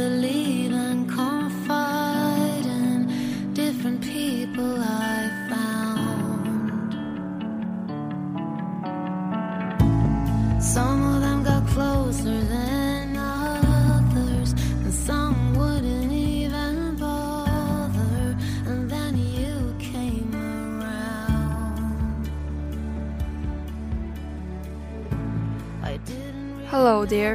believe and confide in different people I found. Some of them got closer than others, and some wouldn't even bother. And then you came around. Hello dear.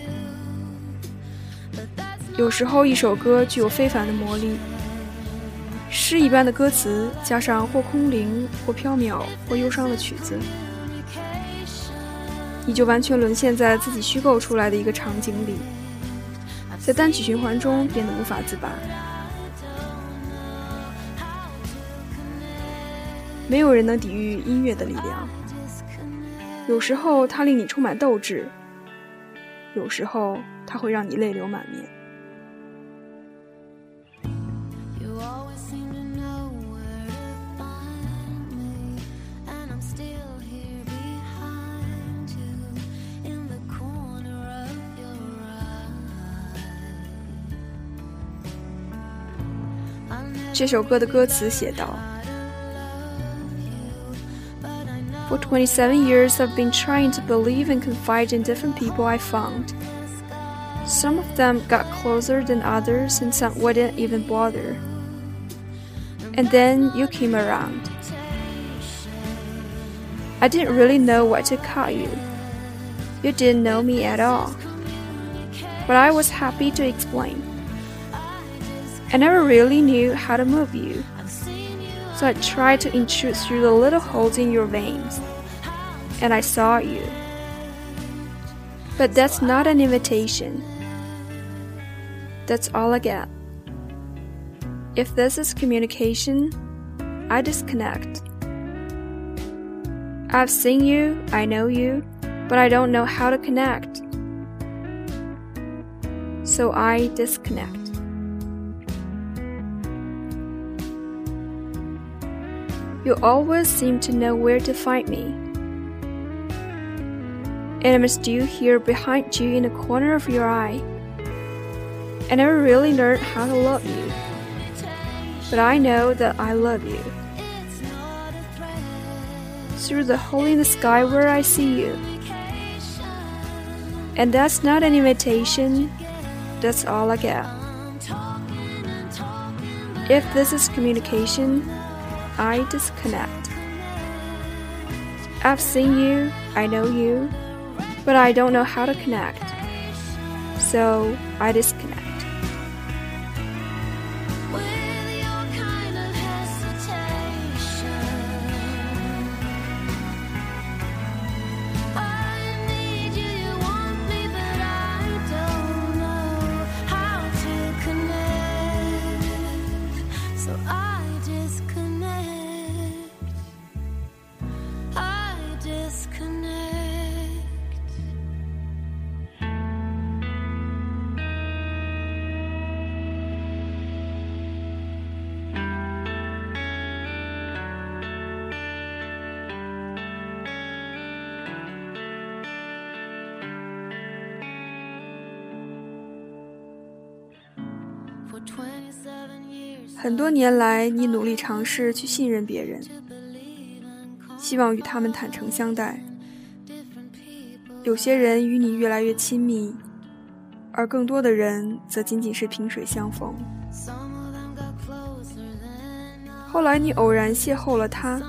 有时候，一首歌具有非凡的魔力，诗一般的歌词加上或空灵、或飘渺、或忧伤的曲子，你就完全沦陷在自己虚构出来的一个场景里，在单曲循环中变得无法自拔。没有人能抵御音乐的力量。有时候，它令你充满斗志；有时候，它会让你泪流满面。这首歌的歌词写道：“For twenty-seven years, I've been trying to believe and confide in different people I found. Some of them got closer than others, and some wouldn't even bother. And then you came around. I didn't really know what to call you. You didn't know me at all. But I was happy to explain. I never really knew how to move you. So I tried to intrude through the little holes in your veins, and I saw you. But that's not an invitation. That's all I get. If this is communication, I disconnect. I've seen you, I know you, but I don't know how to connect. So I disconnect. You always seem to know where to find me. And I'm still here behind you in the corner of your eye. I never really learned how to love you. But I know that I love you. Through the hole in the sky where I see you. And that's not an imitation, that's all I get. If this is communication, I disconnect. I've seen you, I know you, but I don't know how to connect. So I disconnect. 很多年来，你努力尝试去信任别人，希望与他们坦诚相待。有些人与你越来越亲密，而更多的人则仅仅是萍水相逢。后来你偶然邂逅了他，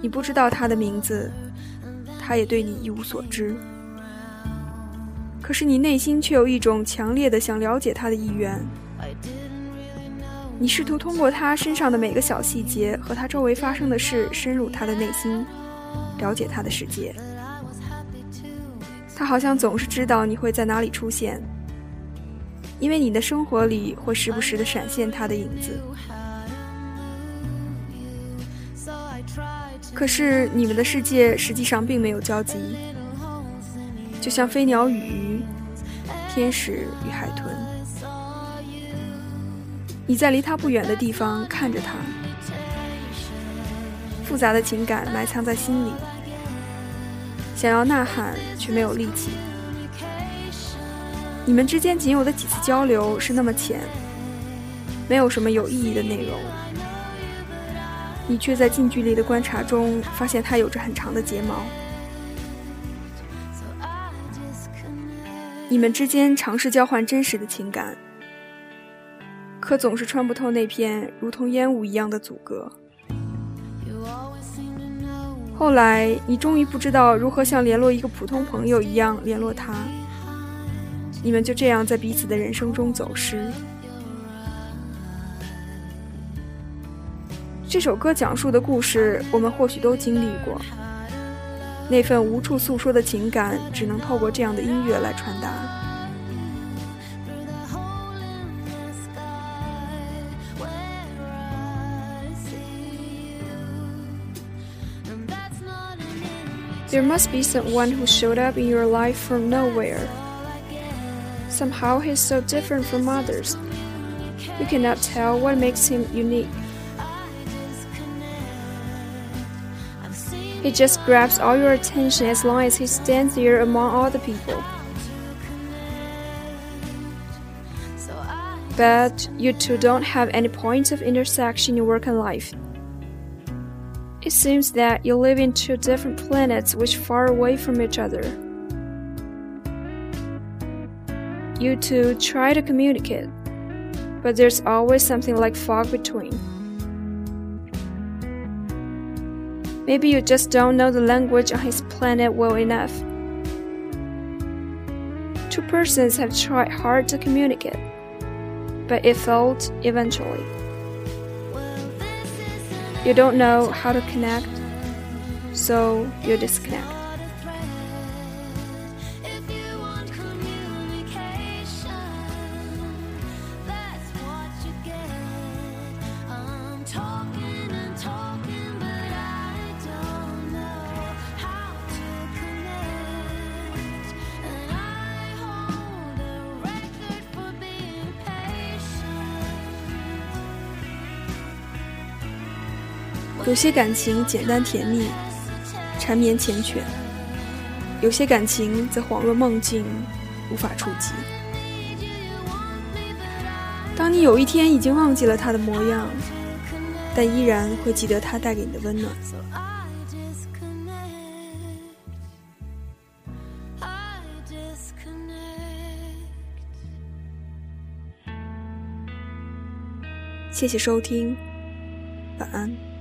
你不知道他的名字，他也对你一无所知。可是你内心却有一种强烈的想了解他的意愿。你试图通过他身上的每个小细节和他周围发生的事，深入他的内心，了解他的世界。他好像总是知道你会在哪里出现，因为你的生活里会时不时的闪现他的影子。可是你们的世界实际上并没有交集，就像飞鸟与鱼，天使与海豚。你在离他不远的地方看着他，复杂的情感埋藏在心里，想要呐喊却没有力气。你们之间仅有的几次交流是那么浅，没有什么有意义的内容。你却在近距离的观察中发现他有着很长的睫毛。你们之间尝试交换真实的情感。可总是穿不透那片如同烟雾一样的阻隔。后来，你终于不知道如何像联络一个普通朋友一样联络他。你们就这样在彼此的人生中走失。这首歌讲述的故事，我们或许都经历过。那份无处诉说的情感，只能透过这样的音乐来传达。There must be someone who showed up in your life from nowhere. Somehow he's so different from others. You cannot tell what makes him unique. He just grabs all your attention as long as he stands there among all the people. But you two don't have any points of intersection in work and life. It seems that you live in two different planets which far away from each other. You two try to communicate, but there's always something like fog between. Maybe you just don't know the language on his planet well enough. Two persons have tried hard to communicate, but it failed eventually you don't know how to connect, so you disconnect. 有些感情简单甜蜜，缠绵缱绻；有些感情则恍若梦境，无法触及。当你有一天已经忘记了他的模样，但依然会记得他带给你的温暖。谢谢收听，晚安。